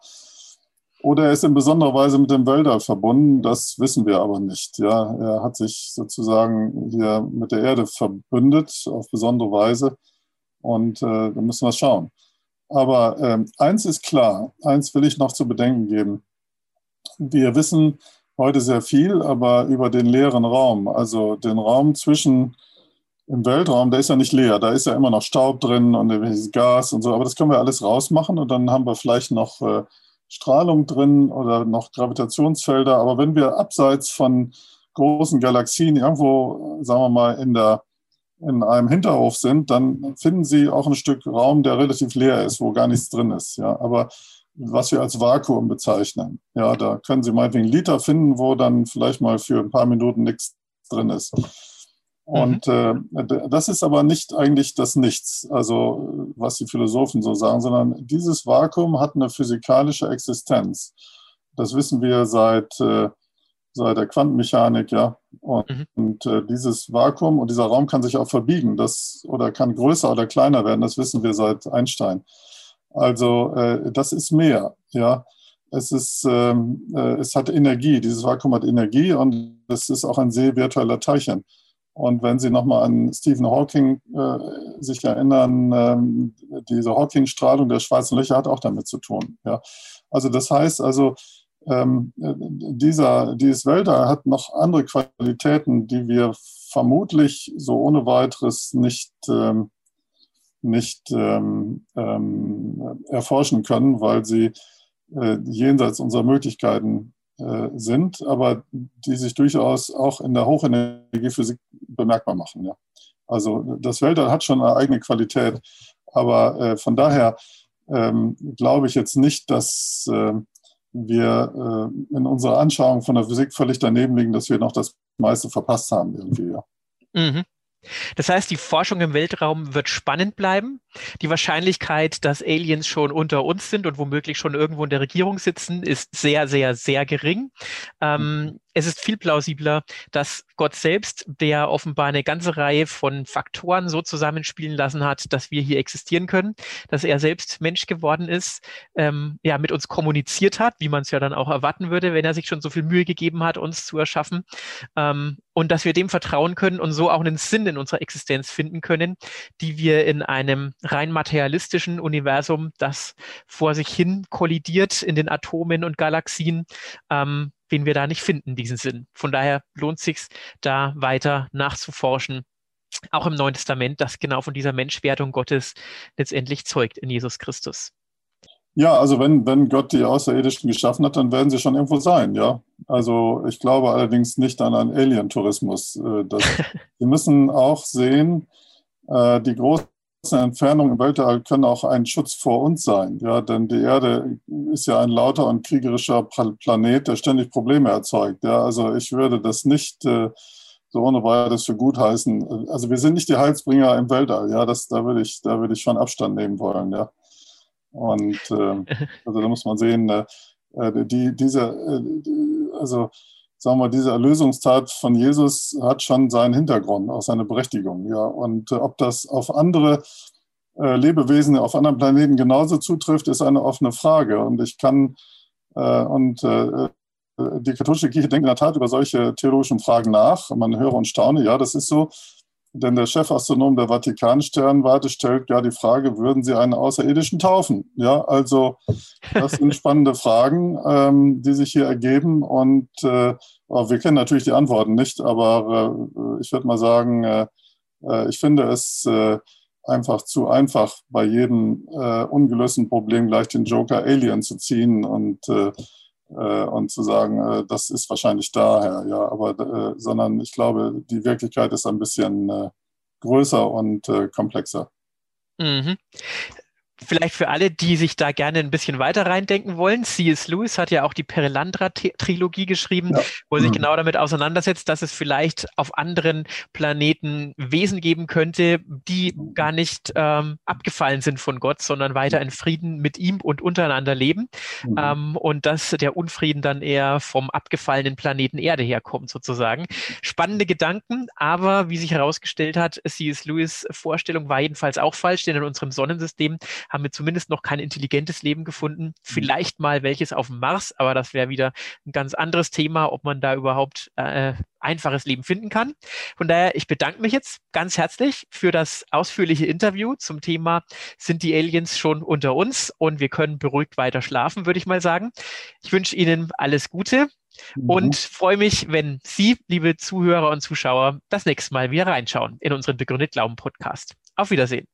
Oder er ist in besonderer Weise mit dem Wälder verbunden, das wissen wir aber nicht. Ja, er hat sich sozusagen hier mit der Erde verbündet auf besondere Weise und äh, da müssen wir schauen. Aber äh, eins ist klar, eins will ich noch zu bedenken geben. Wir wissen heute sehr viel, aber über den leeren Raum, also den Raum zwischen im Weltraum, der ist ja nicht leer, da ist ja immer noch Staub drin und Gas und so, aber das können wir alles rausmachen und dann haben wir vielleicht noch äh, Strahlung drin oder noch Gravitationsfelder. Aber wenn wir abseits von großen Galaxien irgendwo, sagen wir mal, in, der, in einem Hinterhof sind, dann finden Sie auch ein Stück Raum, der relativ leer ist, wo gar nichts drin ist. Ja, aber was wir als Vakuum bezeichnen. Ja, da können Sie meinetwegen Liter finden, wo dann vielleicht mal für ein paar Minuten nichts drin ist. Und mhm. äh, das ist aber nicht eigentlich das Nichts, also was die Philosophen so sagen, sondern dieses Vakuum hat eine physikalische Existenz. Das wissen wir seit, äh, seit der Quantenmechanik, ja. Und, mhm. und äh, dieses Vakuum und dieser Raum kann sich auch verbiegen, das oder kann größer oder kleiner werden. Das wissen wir seit Einstein. Also äh, das ist mehr, ja. Es, ist, ähm, äh, es hat Energie, dieses Vakuum hat Energie und es ist auch ein sehr virtueller Teilchen. Und wenn Sie nochmal an Stephen Hawking äh, sich erinnern, ähm, diese Hawking-Strahlung der schwarzen Löcher hat auch damit zu tun. Ja. Also das heißt also, ähm, dieser, dieses Weltall hat noch andere Qualitäten, die wir vermutlich so ohne weiteres nicht, ähm, nicht ähm, ähm, erforschen können, weil sie äh, jenseits unserer Möglichkeiten äh, sind, aber die sich durchaus auch in der Hochenergiephysik bemerkbar machen. Ja. Also das Weltall hat schon eine eigene Qualität, aber äh, von daher ähm, glaube ich jetzt nicht, dass äh, wir äh, in unserer Anschauung von der Physik völlig daneben liegen, dass wir noch das meiste verpasst haben irgendwie. Ja. Mhm. Das heißt, die Forschung im Weltraum wird spannend bleiben. Die Wahrscheinlichkeit, dass Aliens schon unter uns sind und womöglich schon irgendwo in der Regierung sitzen, ist sehr, sehr, sehr gering. Ähm, mhm es ist viel plausibler, dass Gott selbst, der offenbar eine ganze Reihe von Faktoren so zusammenspielen lassen hat, dass wir hier existieren können, dass er selbst Mensch geworden ist, ähm, ja, mit uns kommuniziert hat, wie man es ja dann auch erwarten würde, wenn er sich schon so viel Mühe gegeben hat, uns zu erschaffen. Ähm, und dass wir dem vertrauen können und so auch einen Sinn in unserer Existenz finden können, die wir in einem rein materialistischen Universum, das vor sich hin kollidiert in den Atomen und Galaxien, ähm, wen wir da nicht finden, diesen Sinn. Von daher lohnt sich da weiter nachzuforschen, auch im Neuen Testament, das genau von dieser Menschwerdung Gottes letztendlich zeugt in Jesus Christus. Ja, also wenn, wenn Gott die Außerirdischen geschaffen hat, dann werden sie schon irgendwo sein, ja. Also ich glaube allerdings nicht an einen Alien-Tourismus. Äh, sie müssen auch sehen, äh, die großen Entfernungen im Weltall können auch ein Schutz vor uns sein. Ja, denn die Erde ist ja ein lauter und kriegerischer Planet, der ständig Probleme erzeugt. Ja, also ich würde das nicht äh, so ohne weiteres für gut heißen. Also wir sind nicht die Heilsbringer im Weltall. Ja, das, da würde ich, da würde ich schon Abstand nehmen wollen. Ja, und äh, also da muss man sehen, äh, die, diese, äh, also sagen wir, diese Erlösungstat von Jesus hat schon seinen Hintergrund, auch seine Berechtigung. Ja. Und äh, ob das auf andere äh, Lebewesen auf anderen Planeten genauso zutrifft, ist eine offene Frage. Und ich kann, äh, und äh, die katholische Kirche denkt in der Tat über solche theologischen Fragen nach. Man höre und staune, ja, das ist so. Denn der Chefastronom der Vatikan-Sternwarte stellt ja die Frage, würden Sie einen Außerirdischen taufen? Ja, also das sind spannende Fragen, ähm, die sich hier ergeben. Und äh, wir kennen natürlich die Antworten nicht, aber äh, ich würde mal sagen, äh, äh, ich finde es äh, einfach zu einfach, bei jedem äh, ungelösten Problem gleich den Joker Alien zu ziehen und und zu sagen, äh, das ist wahrscheinlich daher, ja, aber äh, sondern ich glaube, die Wirklichkeit ist ein bisschen größer und komplexer. Mhm. Vielleicht für alle, die sich da gerne ein bisschen weiter reindenken wollen. C.S. Lewis hat ja auch die Perelandra-Trilogie geschrieben, ja. wo er sich mhm. genau damit auseinandersetzt, dass es vielleicht auf anderen Planeten Wesen geben könnte, die gar nicht ähm, abgefallen sind von Gott, sondern weiter in Frieden mit ihm und untereinander leben. Mhm. Ähm, und dass der Unfrieden dann eher vom abgefallenen Planeten Erde herkommt, sozusagen. Spannende Gedanken, aber wie sich herausgestellt hat, C.S. Lewis Vorstellung war jedenfalls auch falsch, denn in unserem Sonnensystem haben wir zumindest noch kein intelligentes Leben gefunden. Mhm. Vielleicht mal welches auf dem Mars, aber das wäre wieder ein ganz anderes Thema, ob man da überhaupt äh, einfaches Leben finden kann. Von daher, ich bedanke mich jetzt ganz herzlich für das ausführliche Interview zum Thema, sind die Aliens schon unter uns und wir können beruhigt weiter schlafen, würde ich mal sagen. Ich wünsche Ihnen alles Gute. Mhm. Und freue mich, wenn Sie, liebe Zuhörer und Zuschauer, das nächste Mal wieder reinschauen in unseren Begründet Glauben Podcast. Auf Wiedersehen.